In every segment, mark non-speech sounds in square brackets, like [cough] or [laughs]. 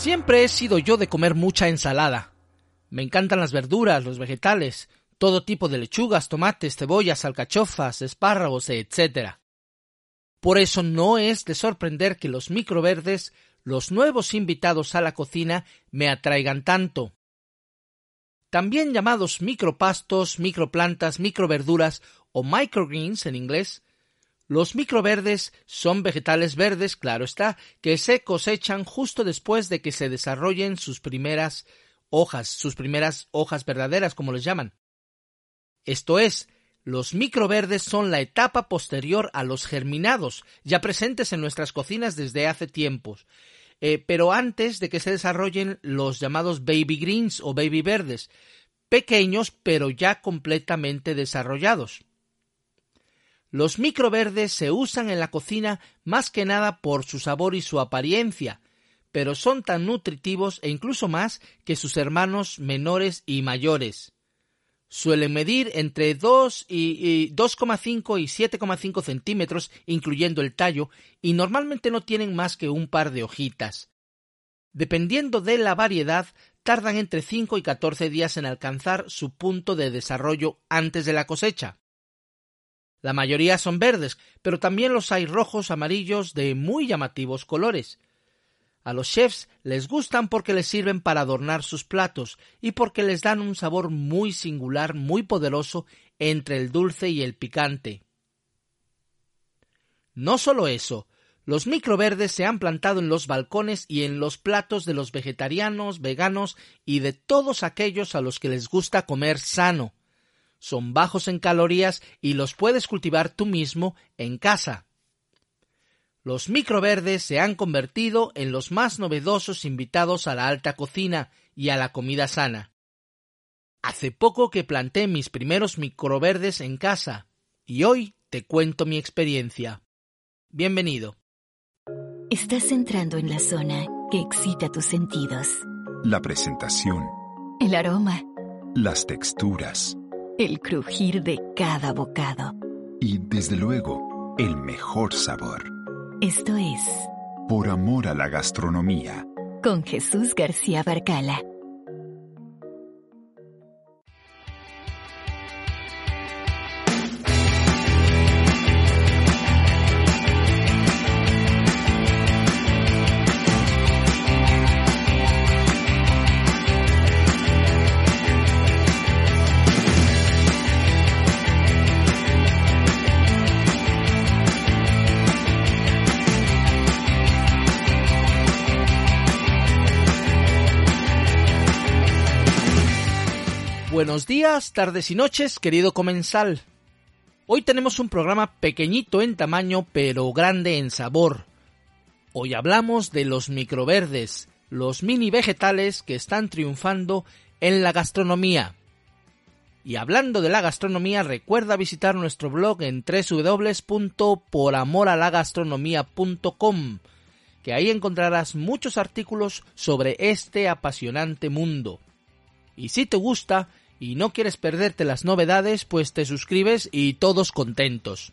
Siempre he sido yo de comer mucha ensalada. Me encantan las verduras, los vegetales, todo tipo de lechugas, tomates, cebollas, alcachofas, espárragos, etc. Por eso no es de sorprender que los microverdes, los nuevos invitados a la cocina, me atraigan tanto. También llamados micropastos, microplantas, microverduras o microgreens en inglés, los microverdes son vegetales verdes, claro está, que se cosechan justo después de que se desarrollen sus primeras hojas, sus primeras hojas verdaderas, como les llaman. Esto es, los microverdes son la etapa posterior a los germinados, ya presentes en nuestras cocinas desde hace tiempos, eh, pero antes de que se desarrollen los llamados baby greens o baby verdes, pequeños pero ya completamente desarrollados. Los microverdes se usan en la cocina más que nada por su sabor y su apariencia, pero son tan nutritivos e incluso más que sus hermanos menores y mayores. Suelen medir entre 2 y 2,5 y 7,5 centímetros, incluyendo el tallo, y normalmente no tienen más que un par de hojitas. Dependiendo de la variedad, tardan entre 5 y 14 días en alcanzar su punto de desarrollo antes de la cosecha. La mayoría son verdes, pero también los hay rojos, amarillos, de muy llamativos colores. A los chefs les gustan porque les sirven para adornar sus platos y porque les dan un sabor muy singular, muy poderoso entre el dulce y el picante. No solo eso, los microverdes se han plantado en los balcones y en los platos de los vegetarianos, veganos y de todos aquellos a los que les gusta comer sano son bajos en calorías y los puedes cultivar tú mismo en casa. Los microverdes se han convertido en los más novedosos invitados a la alta cocina y a la comida sana. Hace poco que planté mis primeros microverdes en casa y hoy te cuento mi experiencia. Bienvenido. Estás entrando en la zona que excita tus sentidos. La presentación. El aroma. Las texturas el crujir de cada bocado. Y desde luego, el mejor sabor. Esto es Por amor a la gastronomía. Con Jesús García Barcala. Buenos días, tardes y noches, querido comensal. Hoy tenemos un programa pequeñito en tamaño pero grande en sabor. Hoy hablamos de los microverdes, los mini vegetales que están triunfando en la gastronomía. Y hablando de la gastronomía, recuerda visitar nuestro blog en www.poramoralagastronomía.com, que ahí encontrarás muchos artículos sobre este apasionante mundo. Y si te gusta, y no quieres perderte las novedades, pues te suscribes y todos contentos.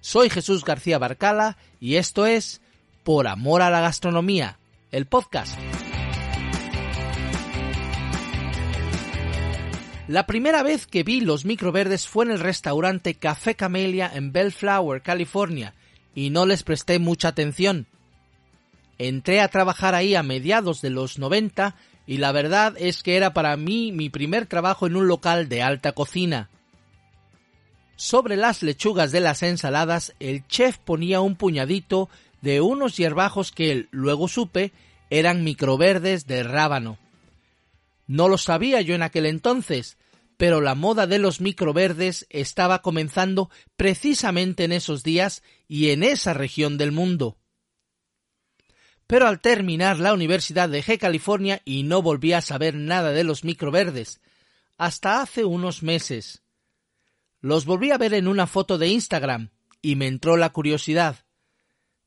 Soy Jesús García Barcala y esto es Por Amor a la Gastronomía, el podcast. La primera vez que vi los microverdes fue en el restaurante Café Camelia en Bellflower, California, y no les presté mucha atención. Entré a trabajar ahí a mediados de los 90 y la verdad es que era para mí mi primer trabajo en un local de alta cocina. Sobre las lechugas de las ensaladas, el chef ponía un puñadito de unos hierbajos que luego supe eran microverdes de rábano. No lo sabía yo en aquel entonces, pero la moda de los microverdes estaba comenzando precisamente en esos días y en esa región del mundo pero al terminar la universidad dejé California y no volví a saber nada de los microverdes, hasta hace unos meses. Los volví a ver en una foto de Instagram y me entró la curiosidad.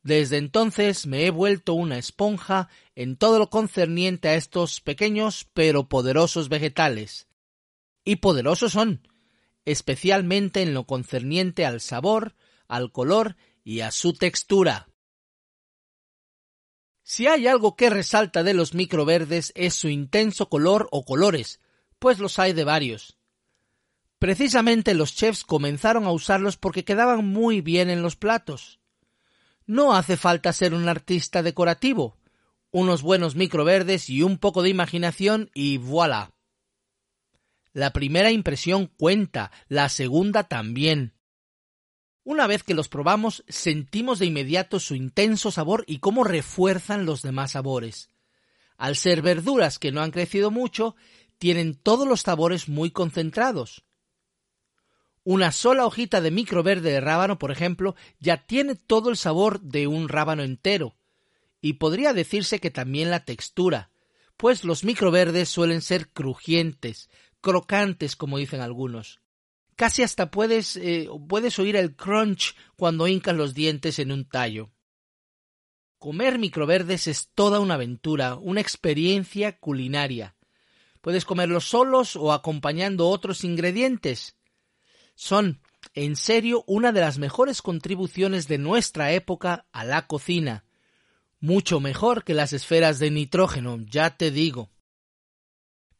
Desde entonces me he vuelto una esponja en todo lo concerniente a estos pequeños pero poderosos vegetales. Y poderosos son, especialmente en lo concerniente al sabor, al color y a su textura. Si hay algo que resalta de los microverdes es su intenso color o colores, pues los hay de varios. Precisamente los chefs comenzaron a usarlos porque quedaban muy bien en los platos. No hace falta ser un artista decorativo, unos buenos microverdes y un poco de imaginación y voilà. La primera impresión cuenta, la segunda también. Una vez que los probamos, sentimos de inmediato su intenso sabor y cómo refuerzan los demás sabores. Al ser verduras que no han crecido mucho, tienen todos los sabores muy concentrados. Una sola hojita de microverde de rábano, por ejemplo, ya tiene todo el sabor de un rábano entero, y podría decirse que también la textura, pues los microverdes suelen ser crujientes, crocantes como dicen algunos. Casi hasta puedes, eh, puedes oír el crunch cuando hincas los dientes en un tallo. Comer microverdes es toda una aventura, una experiencia culinaria. Puedes comerlos solos o acompañando otros ingredientes. Son, en serio, una de las mejores contribuciones de nuestra época a la cocina. Mucho mejor que las esferas de nitrógeno, ya te digo.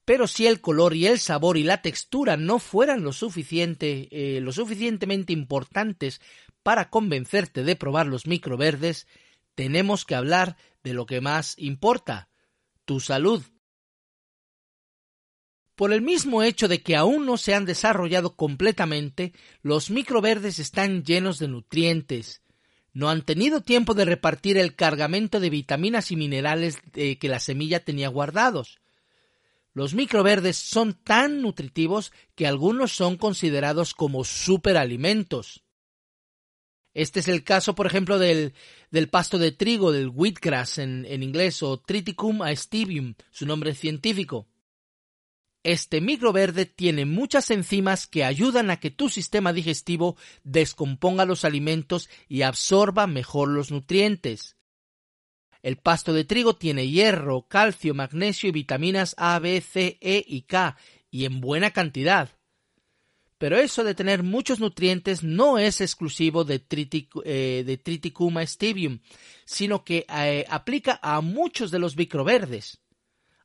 Pero si el color y el sabor y la textura no fueran lo eh, lo suficientemente importantes para convencerte de probar los microverdes, tenemos que hablar de lo que más importa, tu salud. Por el mismo hecho de que aún no se han desarrollado completamente, los microverdes están llenos de nutrientes. No han tenido tiempo de repartir el cargamento de vitaminas y minerales que la semilla tenía guardados. Los microverdes son tan nutritivos que algunos son considerados como superalimentos. Este es el caso, por ejemplo, del, pasto de trigo, del wheatgrass en, en inglés, o Triticum aestivium, su nombre científico. Este microverde tiene muchas enzimas que ayudan a que tu sistema digestivo descomponga los alimentos y absorba mejor los nutrientes. El pasto de trigo tiene hierro, calcio, magnesio y vitaminas A, B, C, E y K, y en buena cantidad. Pero eso de tener muchos nutrientes no es exclusivo de, eh, Triticum aestivium, sino que eh, aplica a muchos de los microverdes.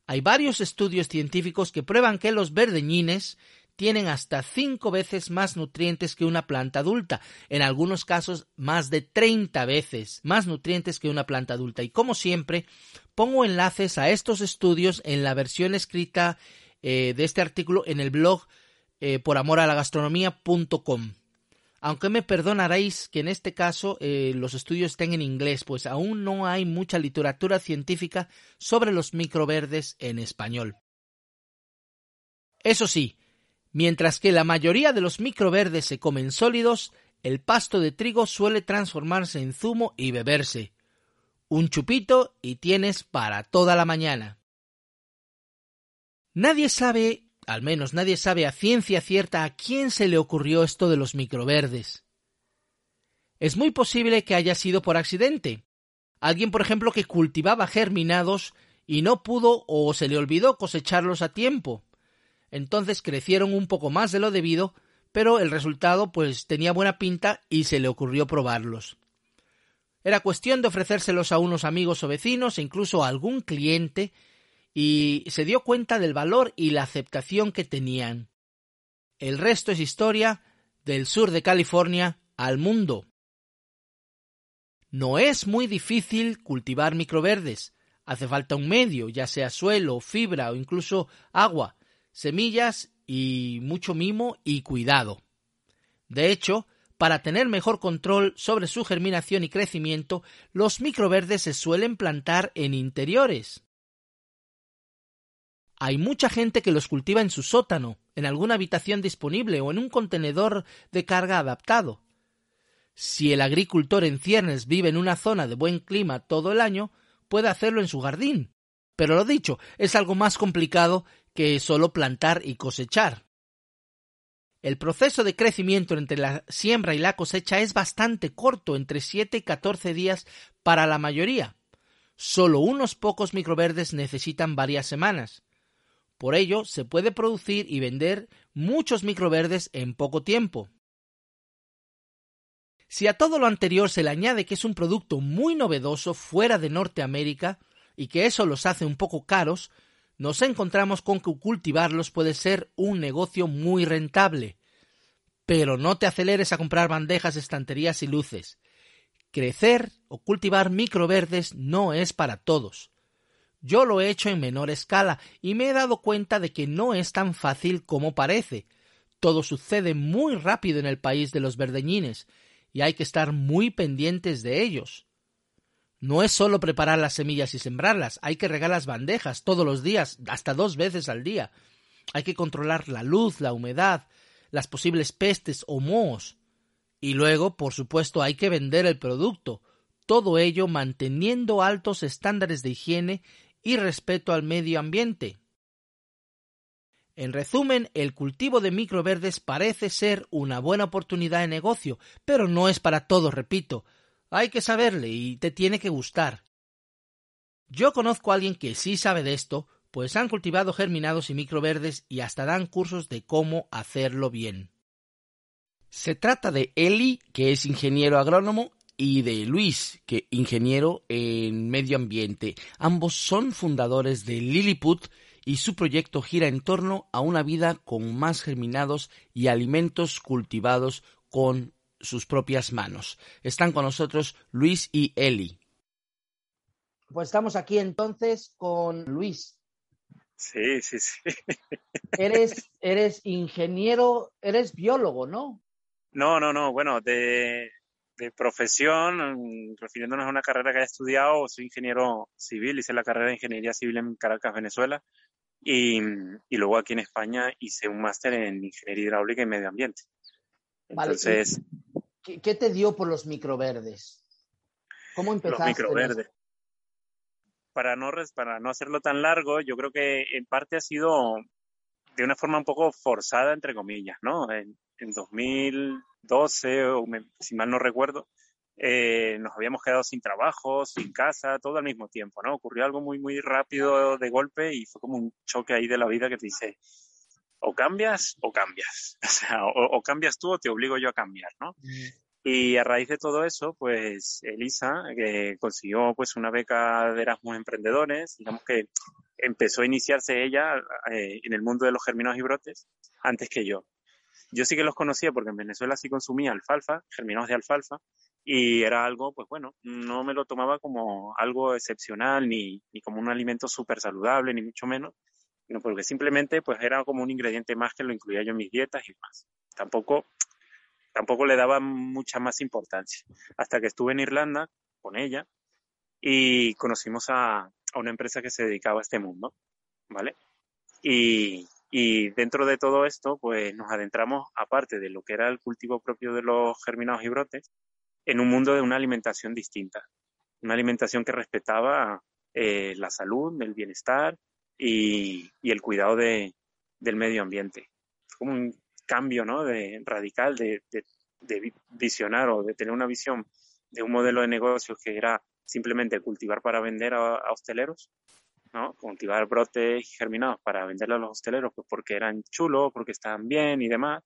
Hay varios estudios científicos que prueban que los verdeñines tienen hasta cinco veces más nutrientes que una planta adulta, en algunos casos más de 30 veces más nutrientes que una planta adulta. Y como siempre, pongo enlaces a estos estudios en la versión escrita eh, de este artículo en el blog eh, por. Aunque me perdonaréis que en este caso eh, los estudios estén en inglés, pues aún no hay mucha literatura científica sobre los microverdes en español. Eso sí, Mientras que la mayoría de los microverdes se comen sólidos, el pasto de trigo suele transformarse en zumo y beberse. Un chupito y tienes para toda la mañana. Nadie sabe, al menos nadie sabe a ciencia cierta a quién se le ocurrió esto de los microverdes. Es muy posible que haya sido por accidente. Alguien, por ejemplo, que cultivaba germinados y no pudo o se le olvidó cosecharlos a tiempo entonces crecieron un poco más de lo debido, pero el resultado pues tenía buena pinta y se le ocurrió probarlos. Era cuestión de ofrecérselos a unos amigos o vecinos e incluso a algún cliente y se dio cuenta del valor y la aceptación que tenían. El resto es historia del sur de California al mundo. No es muy difícil cultivar microverdes. Hace falta un medio, ya sea suelo, fibra o incluso agua, semillas y mucho mimo y cuidado. De hecho, para tener mejor control sobre su germinación y crecimiento, los microverdes se suelen plantar en interiores. Hay mucha gente que los cultiva en su sótano, en alguna habitación disponible o en un contenedor de carga adaptado. Si el agricultor en ciernes vive en una zona de buen clima todo el año, puede hacerlo en su jardín. Pero lo dicho, es algo más complicado que solo plantar y cosechar. El proceso de crecimiento entre la siembra y la cosecha es bastante corto, entre 7 y 14 días para la mayoría. Solo unos pocos microverdes necesitan varias semanas. Por ello, se puede producir y vender muchos microverdes en poco tiempo. Si a todo lo anterior se le añade que es un producto muy novedoso fuera de Norteamérica y que eso los hace un poco caros, nos encontramos con que cultivarlos puede ser un negocio muy rentable. Pero no te aceleres a comprar bandejas, estanterías y luces. Crecer o cultivar microverdes no es para todos. Yo lo he hecho en menor escala y me he dado cuenta de que no es tan fácil como parece. Todo sucede muy rápido en el país de los verdeñines y hay que estar muy pendientes de ellos. No es solo preparar las semillas y sembrarlas, hay que regar las bandejas todos los días, hasta dos veces al día. Hay que controlar la luz, la humedad, las posibles pestes o mohos. Y luego, por supuesto, hay que vender el producto, todo ello manteniendo altos estándares de higiene y respeto al medio ambiente. En resumen, el cultivo de microverdes parece ser una buena oportunidad de negocio, pero no es para todos, repito. Hay que saberle y te tiene que gustar. Yo conozco a alguien que sí sabe de esto, pues han cultivado germinados y microverdes y hasta dan cursos de cómo hacerlo bien. Se trata de Eli, que es ingeniero agrónomo, y de Luis, que ingeniero en medio ambiente. Ambos son fundadores de Lilliput y su proyecto gira en torno a una vida con más germinados y alimentos cultivados con sus propias manos. Están con nosotros Luis y Eli. Pues estamos aquí entonces con Luis. Sí, sí, sí. Eres, [laughs] eres ingeniero, eres biólogo, ¿no? No, no, no. Bueno, de, de profesión, refiriéndonos a una carrera que he estudiado, soy ingeniero civil, hice la carrera de ingeniería civil en Caracas, Venezuela, y, y luego aquí en España hice un máster en ingeniería hidráulica y medio ambiente. Entonces, ¿qué, te dio por los microverdes? ¿Cómo empezaste? Los microverdes. Para no, para no hacerlo tan largo, yo creo que en parte ha sido de una forma un poco forzada, entre comillas, ¿no? En, en 2012, o si mal no recuerdo, eh, nos habíamos quedado sin trabajo, sin casa, todo al mismo tiempo, ¿no? Ocurrió algo muy, muy rápido de golpe y fue como un choque ahí de la vida que te dice, o cambias o cambias. [laughs] O sea, o, cambias tú o te obligo yo a cambiar, ¿no? Mm. Y a raíz de todo eso, pues Elisa, consiguió pues una beca de Erasmus Emprendedores, digamos que empezó a iniciarse ella eh, en el mundo de los germinados y brotes antes que yo. Yo sí que los conocía porque en Venezuela sí consumía alfalfa, germinados de alfalfa, y era algo, pues bueno, no me lo tomaba como algo excepcional ni, ni como un alimento súper saludable, ni mucho menos, sino porque simplemente pues era como un ingrediente más que lo incluía yo en mis dietas y más. Tampoco, tampoco le daba mucha más importancia. Hasta que estuve en Irlanda con ella y conocimos a, a una empresa que se dedicaba a este mundo, ¿vale? Y, y dentro de todo esto, pues nos adentramos, aparte de lo que era el cultivo propio de los germinados y brotes, en un mundo de una alimentación distinta. Una alimentación que respetaba eh, la salud, el bienestar y, el cuidado de, del medio ambiente. Como un cambio ¿no? de, radical de, visionar o de tener una visión de un modelo de negocios que era simplemente cultivar para vender a, hosteleros, ¿no? cultivar brotes germinados para venderlos a los hosteleros pues porque eran chulos, porque estaban bien y demás,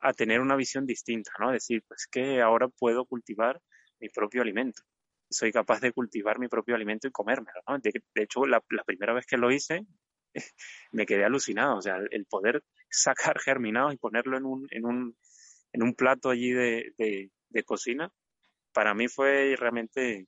a tener una visión distinta, ¿no? Decir, pues que ahora puedo cultivar mi propio alimento soy capaz de cultivar mi propio alimento y comérmelo. ¿no? De, hecho, la, primera vez que lo hice, [laughs] me quedé alucinado. O sea, el poder sacar germinados y ponerlo en un, en un, en un plato allí de, de, cocina, para mí fue realmente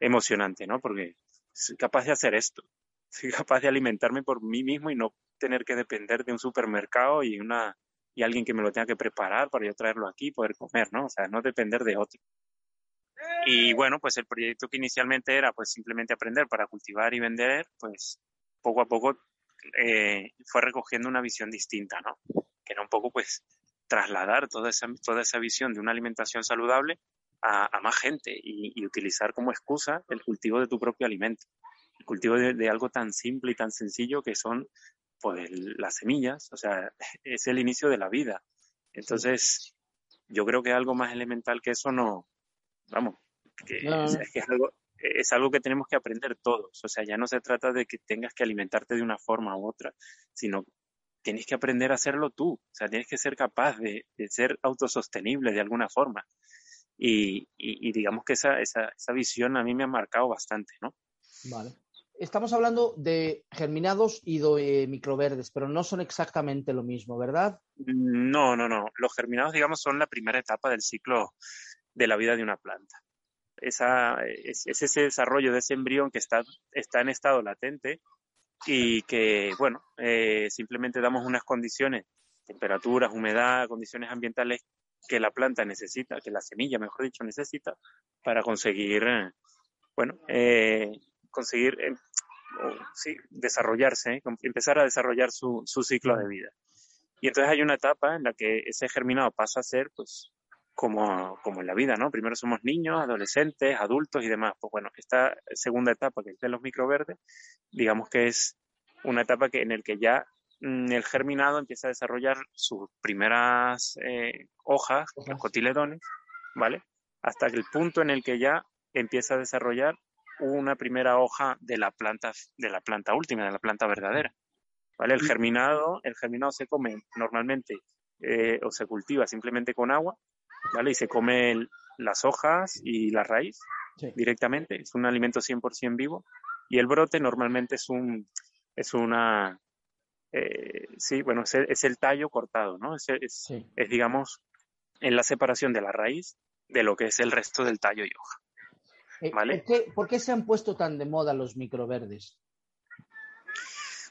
emocionante, ¿no? Porque soy capaz de hacer esto. [laughs] Soy capaz de alimentarme por mí mismo y no tener que depender de un supermercado y una y alguien que me lo tenga que preparar para yo traerlo aquí y poder comer, ¿no? O sea, no depender de otro. Y bueno, pues el proyecto que inicialmente era pues simplemente aprender para cultivar y vender, pues poco a poco eh, fue recogiendo una visión distinta, ¿no? Que era un poco pues trasladar toda esa, toda esa visión de una alimentación saludable a, más gente y, utilizar como excusa el cultivo de tu propio alimento. El cultivo de, algo tan simple y tan sencillo que son pues las semillas, o sea, es el inicio de la vida. Entonces, yo creo que algo más elemental que eso no, vamos, es, algo, es algo que tenemos que aprender todos. O sea, ya no se trata de que tengas que alimentarte de una forma u otra, sino tienes que aprender a hacerlo tú. O sea, tienes que ser capaz de, ser autosostenible de alguna forma. y, y, digamos que esa, esa, esa visión a mí me ha marcado bastante, ¿no? Vale. Estamos hablando de germinados y de microverdes, pero no son exactamente lo mismo, ¿verdad? No, no, no. Los germinados, digamos, son la primera etapa del ciclo de la vida de una planta. Esa, es, ese desarrollo de ese embrión que está, está en estado latente y que, bueno, eh, simplemente damos unas condiciones, temperaturas, humedad, condiciones ambientales que la planta necesita, que la semilla, mejor dicho, necesita para conseguir, bueno, eh, conseguir eh, sí, desarrollarse, empezar a desarrollar su, su ciclo de vida. Y entonces hay una etapa en la que ese germinado pasa a ser, pues, como, como en la vida, ¿no? Primero somos niños, adolescentes, adultos y demás. Pues bueno, esta segunda etapa que es de los microverdes, digamos que es una etapa que, en la que ya mm, el germinado empieza a desarrollar sus primeras eh, hojas, los cotiledones, ¿vale? Hasta el punto en el que ya empieza a desarrollar una primera hoja de la planta, de la planta última, de la planta verdadera. ¿Vale? El germinado, el germinado se come normalmente eh, o se cultiva simplemente con agua, ¿vale? Y se come las hojas y la raíz directamente. Es un alimento 100% vivo. Y el brote normalmente es un, es una, eh, sí, bueno, es el, tallo cortado, ¿no? Es, es, es, digamos, en la separación de la raíz de lo que es el resto del tallo y hoja. Eh, ¿por, qué, se han puesto tan de moda los microverdes?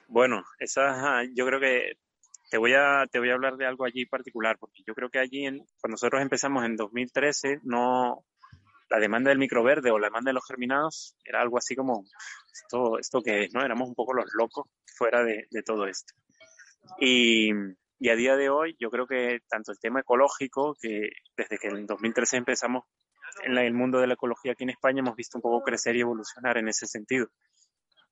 Bueno, esa, yo creo que te voy a te voy a hablar de algo allí particular porque yo creo que allí en, cuando nosotros empezamos en 2013 no la demanda del microverde o la demanda de los germinados era algo así como esto esto que es no éramos un poco los locos fuera de, todo esto y, y, a día de hoy yo creo que tanto el tema ecológico que desde que en 2013 empezamos en el mundo de la ecología aquí en España hemos visto un poco crecer y evolucionar en ese sentido.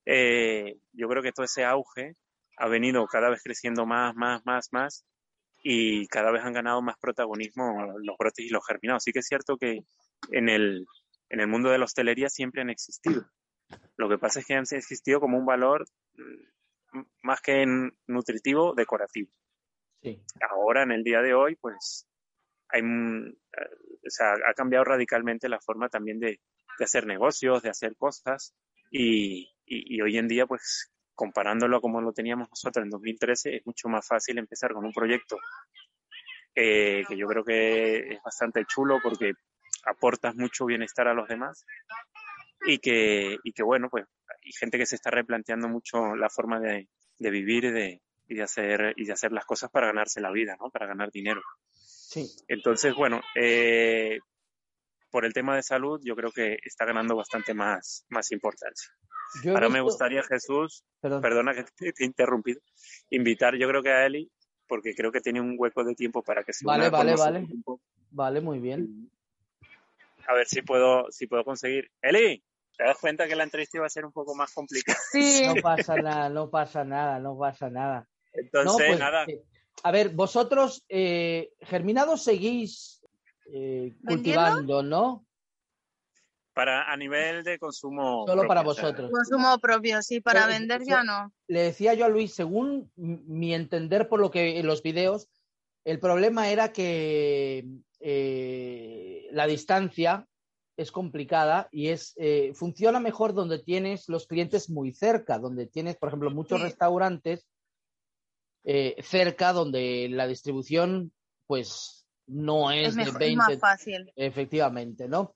Eh, yo creo que todo ese auge ha venido cada vez creciendo más, más, más, más y cada vez han ganado más protagonismo los brotes y los germinados. Sí que es cierto que en el, en el mundo de la hostelería siempre han existido. Lo que pasa es que han existido como un valor mm, más que nutritivo, decorativo. Ahora, en el día de hoy, pues hay, o sea, ha cambiado radicalmente la forma también de, de hacer negocios, de hacer cosas y, y, hoy en día, pues comparándolo como lo teníamos nosotros en 2013, es mucho más fácil empezar con un proyecto que yo creo que es bastante chulo porque aportas mucho bienestar a los demás y que, y que bueno, pues hay gente que se está replanteando mucho la forma de, de vivir y de, y de, hacer, y de hacer las cosas para ganarse la vida, ¿no? Para ganar dinero. Entonces, bueno, eh, por el tema de salud, yo creo que está ganando bastante más, más importancia. Ahora me gustaría, Jesús, perdona que te, he interrumpido, invitar yo creo que a Eli, porque creo que tiene un hueco de tiempo para que se Vale, vale, vale. Vale, muy bien. A ver si puedo, si puedo conseguir. Eli, ¿te das cuenta que la entrevista iba a ser un poco más complicada? Sí. No pasa nada, no pasa nada, no pasa nada. Entonces, pues, nada. Eh, a ver, vosotros, eh, germinados seguís eh, cultivando, ¿no? Para a nivel de consumo. Solo para vosotros. Consumo propio, sí, para vender ya no. Le decía yo a Luis, según mi entender por lo que en los videos, el problema era que eh, la distancia es complicada y es funciona mejor donde tienes los clientes muy cerca, donde tienes, por ejemplo, muchos restaurantes eh, cerca donde la distribución pues no es, de 20. más fácil. Efectivamente, ¿no?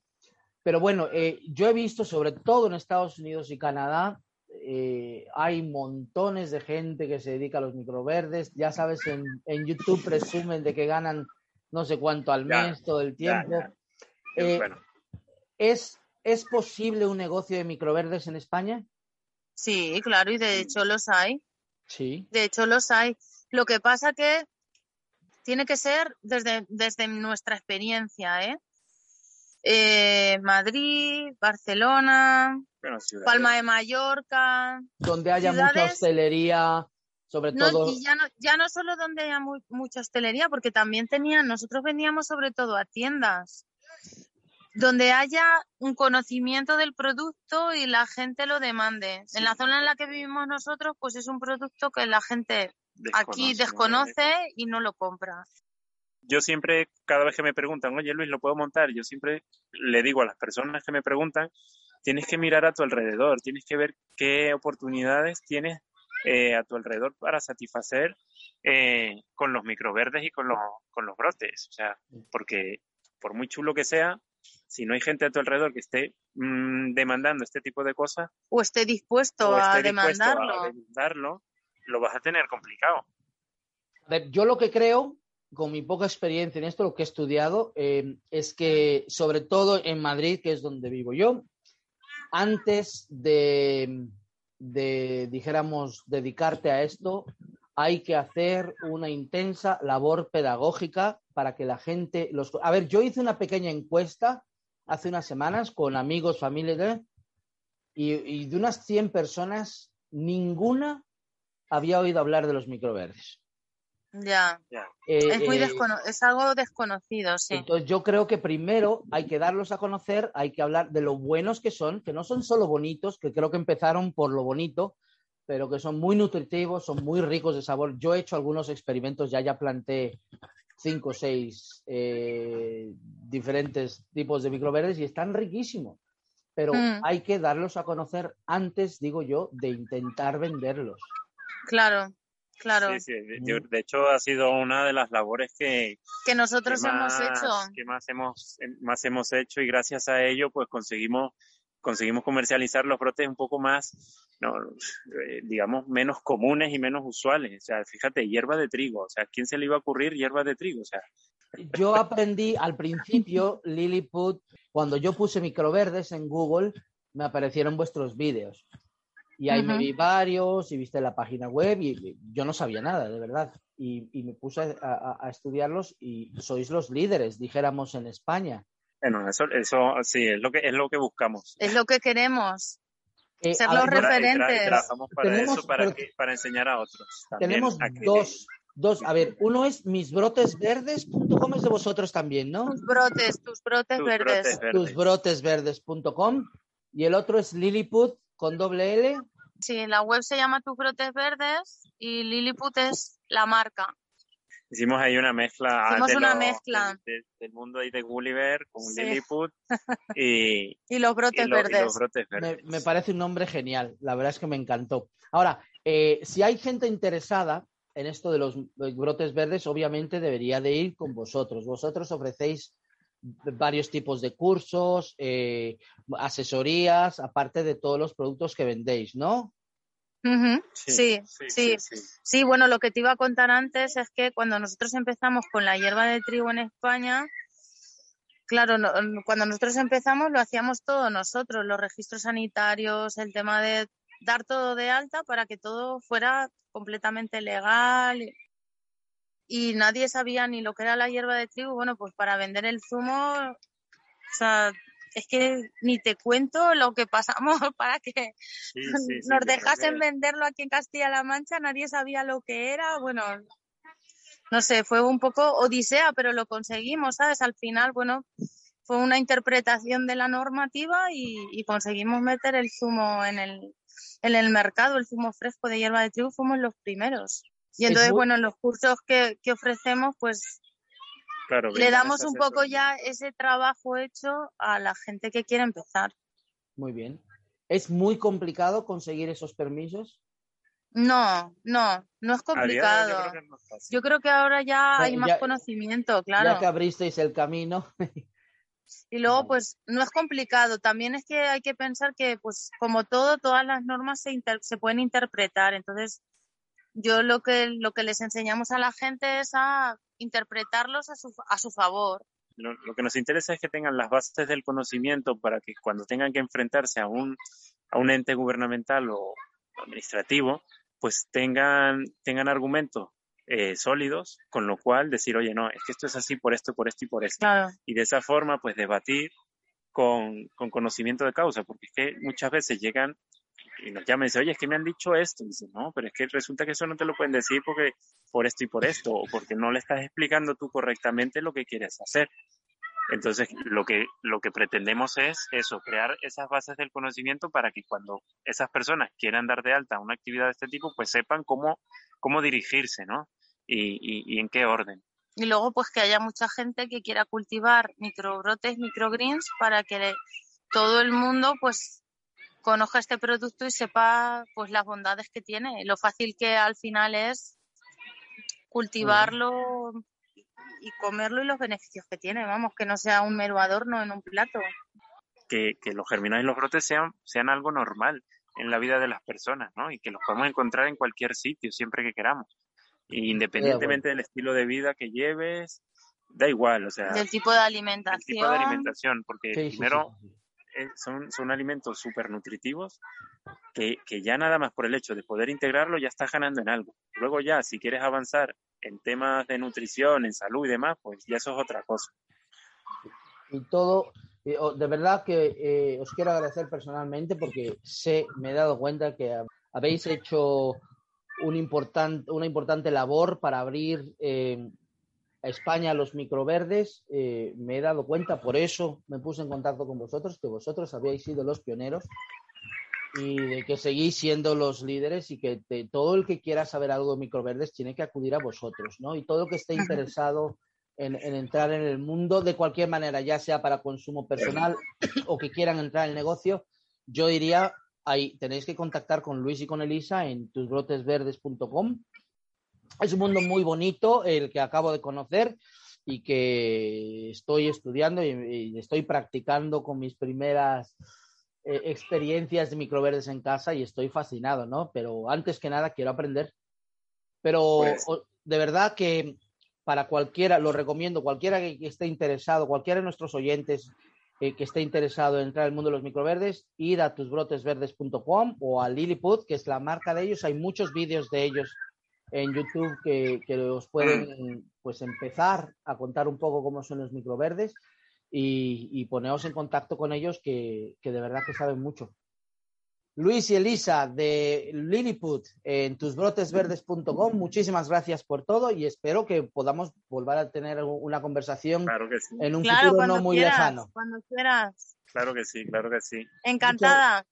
Pero bueno, eh, yo he visto sobre todo en Estados Unidos y Canadá, eh, hay montones de gente que se dedica a los microverdes. Ya sabes, en, YouTube presumen de que ganan no sé cuánto al mes todo el tiempo. ¿es, ¿Es posible un negocio de microverdes en España? Sí, claro, y de hecho los hay. Sí. De hecho, los hay. Lo que pasa que tiene que ser desde, desde nuestra experiencia, ¿eh? eh Madrid, Barcelona, Palma de Mallorca. Donde haya mucha hostelería, sobre todo. Y ya no, ya no solo donde haya mucha hostelería, porque también tenían, nosotros vendíamos sobre todo a tiendas donde haya un conocimiento del producto y la gente lo demande. En la zona en la que vivimos nosotros, pues es un producto que la gente aquí desconoce y no lo compra. yo siempre, cada vez que me preguntan, oye Luis, ¿lo puedo montar? Yo siempre le digo a las personas que me preguntan, tienes que mirar a tu alrededor, tienes que ver qué oportunidades tienes eh, a tu alrededor para satisfacer eh, con los microverdes y con los, con los brotes. O sea, porque por muy chulo que sea, si no hay gente a tu alrededor que esté mm, demandando este tipo de cosas o esté dispuesto, a, demandarlo. demandarlo, lo vas a tener complicado. Yo lo que creo, con mi poca experiencia en esto, lo que he estudiado, eh, es que sobre todo en Madrid, que es donde vivo yo, antes de, de, dijéramos, dedicarte a esto, hay que hacer una intensa labor pedagógica para que la gente los... A ver, yo hice una pequeña encuesta hace unas semanas con amigos, familia, y, de unas 100 personas, ninguna había oído hablar de los microverdes. Ya. Eh, es, muy eh, es algo desconocido, sí. Entonces yo creo que primero hay que darlos a conocer, hay que hablar de lo buenos que son, que no son solo bonitos, que creo que empezaron por lo bonito, pero que son muy nutritivos, son muy ricos de sabor. Yo he hecho algunos experimentos, ya ya planté cinco o seis eh, diferentes tipos de microverdes y están riquísimos. Pero mm. hay que darlos a conocer antes, digo yo, de intentar venderlos. Claro, claro. Sí, sí. De, hecho, ha sido una de las labores que, que nosotros hemos hecho. Que más hemos, más hemos hecho y gracias a ello, pues conseguimos conseguimos comercializar los brotes un poco más, no, eh, digamos, menos comunes y menos usuales. O sea, fíjate, hierba de trigo. O sea, ¿quién se le iba a ocurrir hierba de trigo? O sea. Yo aprendí al principio, Lilliput, cuando yo puse microverdes en Google, me aparecieron vuestros vídeos. Y ahí me vi varios y viste la página web y yo no sabía nada, de verdad. Y, me puse a, estudiarlos y sois los líderes, dijéramos, en España. Bueno, eso, eso sí, es lo que es lo que buscamos. Es lo que queremos. Eh, ser los referentes. trabajamos para eso, para, para enseñar a otros. tenemos dos, dos. A ver, uno es misbrotesverdes.com, es de vosotros también, ¿no? Tus brotes, tus brotes verdes. Tusbrotesverdes.com. Y el otro es Lilliput con doble L. Sí, la web se llama Tus Brotes Verdes y Lilliput es la marca hicimos ahí una mezcla, hicimos una mezcla. del mundo ahí de Gulliver con Lilliput [laughs] y, y, los brotes verdes. Me, parece un nombre genial, la verdad es que me encantó. Ahora, eh, si hay gente interesada en esto de los, brotes verdes, obviamente debería de ir con vosotros. Vosotros ofrecéis varios tipos de cursos, eh, asesorías, aparte de todos los productos que vendéis, ¿no? sí, sí, sí, bueno, lo que te iba a contar antes es que cuando nosotros empezamos con la hierba de trigo en España, claro, cuando nosotros empezamos lo hacíamos todo nosotros, los registros sanitarios, el tema de dar todo de alta para que todo fuera completamente legal y nadie sabía ni lo que era la hierba de trigo, bueno, pues para vender el zumo, o sea, es que ni te cuento lo que pasamos [laughs] para que nos dejasen venderlo aquí en Castilla-La Mancha, nadie sabía lo que era, bueno, no sé, fue un poco odisea, pero lo conseguimos, ¿sabes? Al final, bueno, fue una interpretación de la normativa y, conseguimos meter el zumo en el, en el mercado, el zumo fresco de hierba de trigo, fuimos los primeros. Y entonces, bueno, en los cursos que, que ofrecemos, pues le damos un poco ya ese trabajo hecho a la gente que quiere empezar. Muy bien. ¿Es muy complicado conseguir esos permisos? No, no, no es complicado. Yo creo que, ahora ya hay más conocimiento, claro. Ya que abristeis el camino. [laughs] y luego, pues, no es complicado. También es que hay que pensar que, pues, como todo, todas las normas se, se pueden interpretar. Entonces, yo lo que, lo que les enseñamos a la gente es a interpretarlos a su, a su favor. Lo, que nos interesa es que tengan las bases del conocimiento para que cuando tengan que enfrentarse a un, a un ente gubernamental o administrativo, pues tengan, tengan argumentos eh, sólidos, con lo cual decir, oye, no, es que esto es así por esto, por esto y por esto. Y de esa forma, pues debatir con, con, conocimiento de causa, porque es que muchas veces llegan y nos llaman y dicen, oye, es que me han dicho esto. Y no, pero es que resulta que eso no te lo pueden decir porque por esto y por esto, o porque no le estás explicando tú correctamente lo que quieres hacer. Entonces, lo que, lo que pretendemos es eso, crear esas bases del conocimiento para que cuando esas personas quieran dar de alta una actividad de este tipo, pues sepan cómo, cómo dirigirse, ¿no? Y, y, y en qué orden. Y luego, pues que haya mucha gente que quiera cultivar microbrotes, microgreens, para que todo el mundo, pues, conozca este producto y sepa, pues, las bondades que tiene, lo fácil que al final es cultivarlo y comerlo y los beneficios que tiene, vamos, que no sea un mero adorno en un plato. Que, que los germinados y los brotes sean, sean algo normal en la vida de las personas, ¿no? Y que los podemos encontrar en cualquier sitio, siempre que queramos. Independientemente del estilo de vida que lleves, da igual, o sea. Del tipo de alimentación. El tipo de alimentación, porque primero son, son alimentos súper nutritivos que, que ya nada más por el hecho de poder integrarlo ya estás ganando en algo. Luego ya, si quieres avanzar en temas de nutrición, en salud y demás, pues ya eso es otra cosa. Y todo, de verdad que eh, os quiero agradecer personalmente porque sé, me he dado cuenta que habéis hecho un importante, una importante labor para abrir eh, a España los microverdes. Eh, me he dado cuenta, por eso me puse en contacto con vosotros, que vosotros habíais sido los pioneros y de que seguís siendo los líderes y que todo el que quiera saber algo de microverdes tiene que acudir a vosotros, ¿no? Y todo el que esté interesado en, entrar en el mundo de cualquier manera, ya sea para consumo personal o que quieran entrar en el negocio, yo diría, ahí tenéis que contactar con Luis y con Elisa en tusbrotesverdes.com. Es un mundo muy bonito el que acabo de conocer y que estoy estudiando y, estoy practicando con mis primeras eh, experiencias de microverdes en casa y estoy fascinado, ¿no? Pero antes que nada quiero aprender. Pero pues de verdad que para cualquiera, lo recomiendo, cualquiera que, esté interesado, cualquiera de nuestros oyentes eh, que esté interesado en entrar al mundo de los microverdes, ir a tusbrotesverdes.com o a Lilliput, que es la marca de ellos. Hay muchos vídeos de ellos en YouTube que, que os pueden pues empezar a contar un poco cómo son los microverdes y, y poneros en contacto con ellos que, que de verdad que saben mucho. Luis y Elisa de Lilliput en tusbrotesverdes.com, muchísimas gracias por todo y espero que podamos volver a tener una conversación en un futuro no muy lejano. Cuando quieras. Claro que sí, claro que sí. Encantada.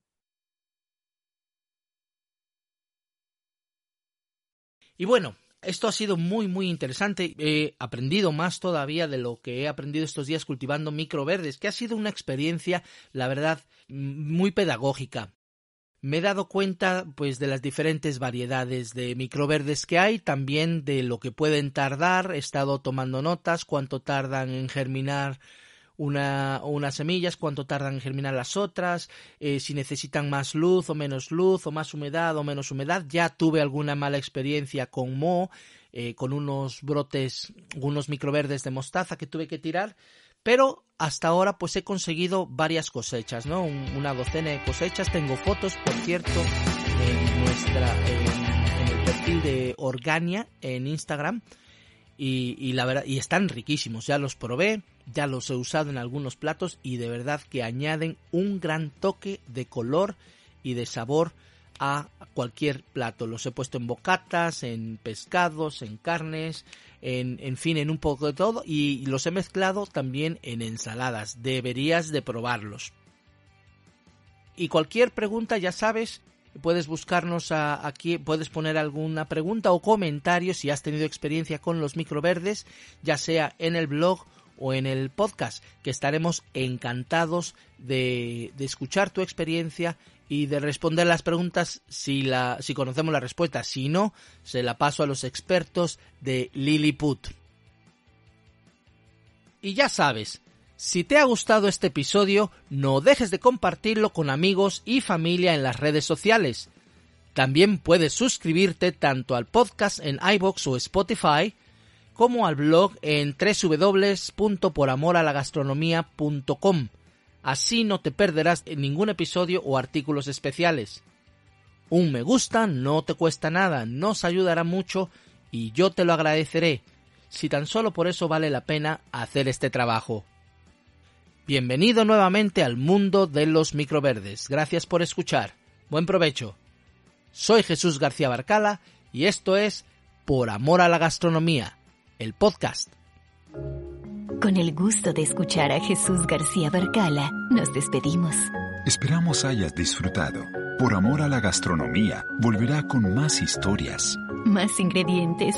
Y bueno, esto ha sido muy, muy interesante. He aprendido más todavía de lo que he aprendido estos días cultivando microverdes, que ha sido una experiencia, la verdad, muy pedagógica me he dado cuenta pues de las diferentes variedades de microverdes que hay, también de lo que pueden tardar, he estado tomando notas, cuánto tardan en germinar una, unas semillas, cuánto tardan en germinar las otras, eh, si necesitan más luz o menos luz, o más humedad o menos humedad. Ya tuve alguna mala experiencia con Mo, eh, con unos brotes, unos microverdes de mostaza que tuve que tirar, pero hasta ahora pues he conseguido varias cosechas, ¿no? una docena de cosechas. Tengo fotos, por cierto, en nuestra, en, el perfil de Organia en Instagram. Y, la verdad, y están riquísimos. Ya los probé, ya los he usado en algunos platos y de verdad que añaden un gran toque de color y de sabor a cualquier plato. Los he puesto en bocatas, en pescados, en carnes, en, en fin, en un poco de todo y los he mezclado también en ensaladas. Deberías de probarlos. Y cualquier pregunta, ya sabes, puedes buscarnos aquí, puedes poner alguna pregunta o comentario si has tenido experiencia con los microverdes, ya sea en el blog o en el podcast, que estaremos encantados de, de escuchar tu experiencia y de responder las preguntas si, la, si conocemos la respuesta. Si no, se la paso a los expertos de Lilliput. Y ya sabes, si te ha gustado este episodio, no dejes de compartirlo con amigos y familia en las redes sociales. También puedes suscribirte tanto al podcast en iBox o Spotify, como al blog en www.poramoralagastronomia.com Así no te perderás ningún episodio o artículos especiales. Un me gusta no te cuesta nada, nos ayudará mucho y yo te lo agradeceré, si tan solo por eso vale la pena hacer este trabajo. Bienvenido nuevamente al mundo de los microverdes. Gracias por escuchar. Buen provecho. Soy Jesús García Barcala y esto es Por Amor a la Gastronomía, el podcast. Con el gusto de escuchar a Jesús García Barcala, nos despedimos. Esperamos hayas disfrutado. Por amor a la gastronomía, volverá con más historias. Más ingredientes.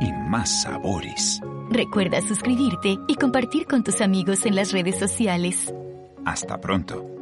Y más sabores. Recuerda suscribirte y compartir con tus amigos en las redes sociales. Hasta pronto.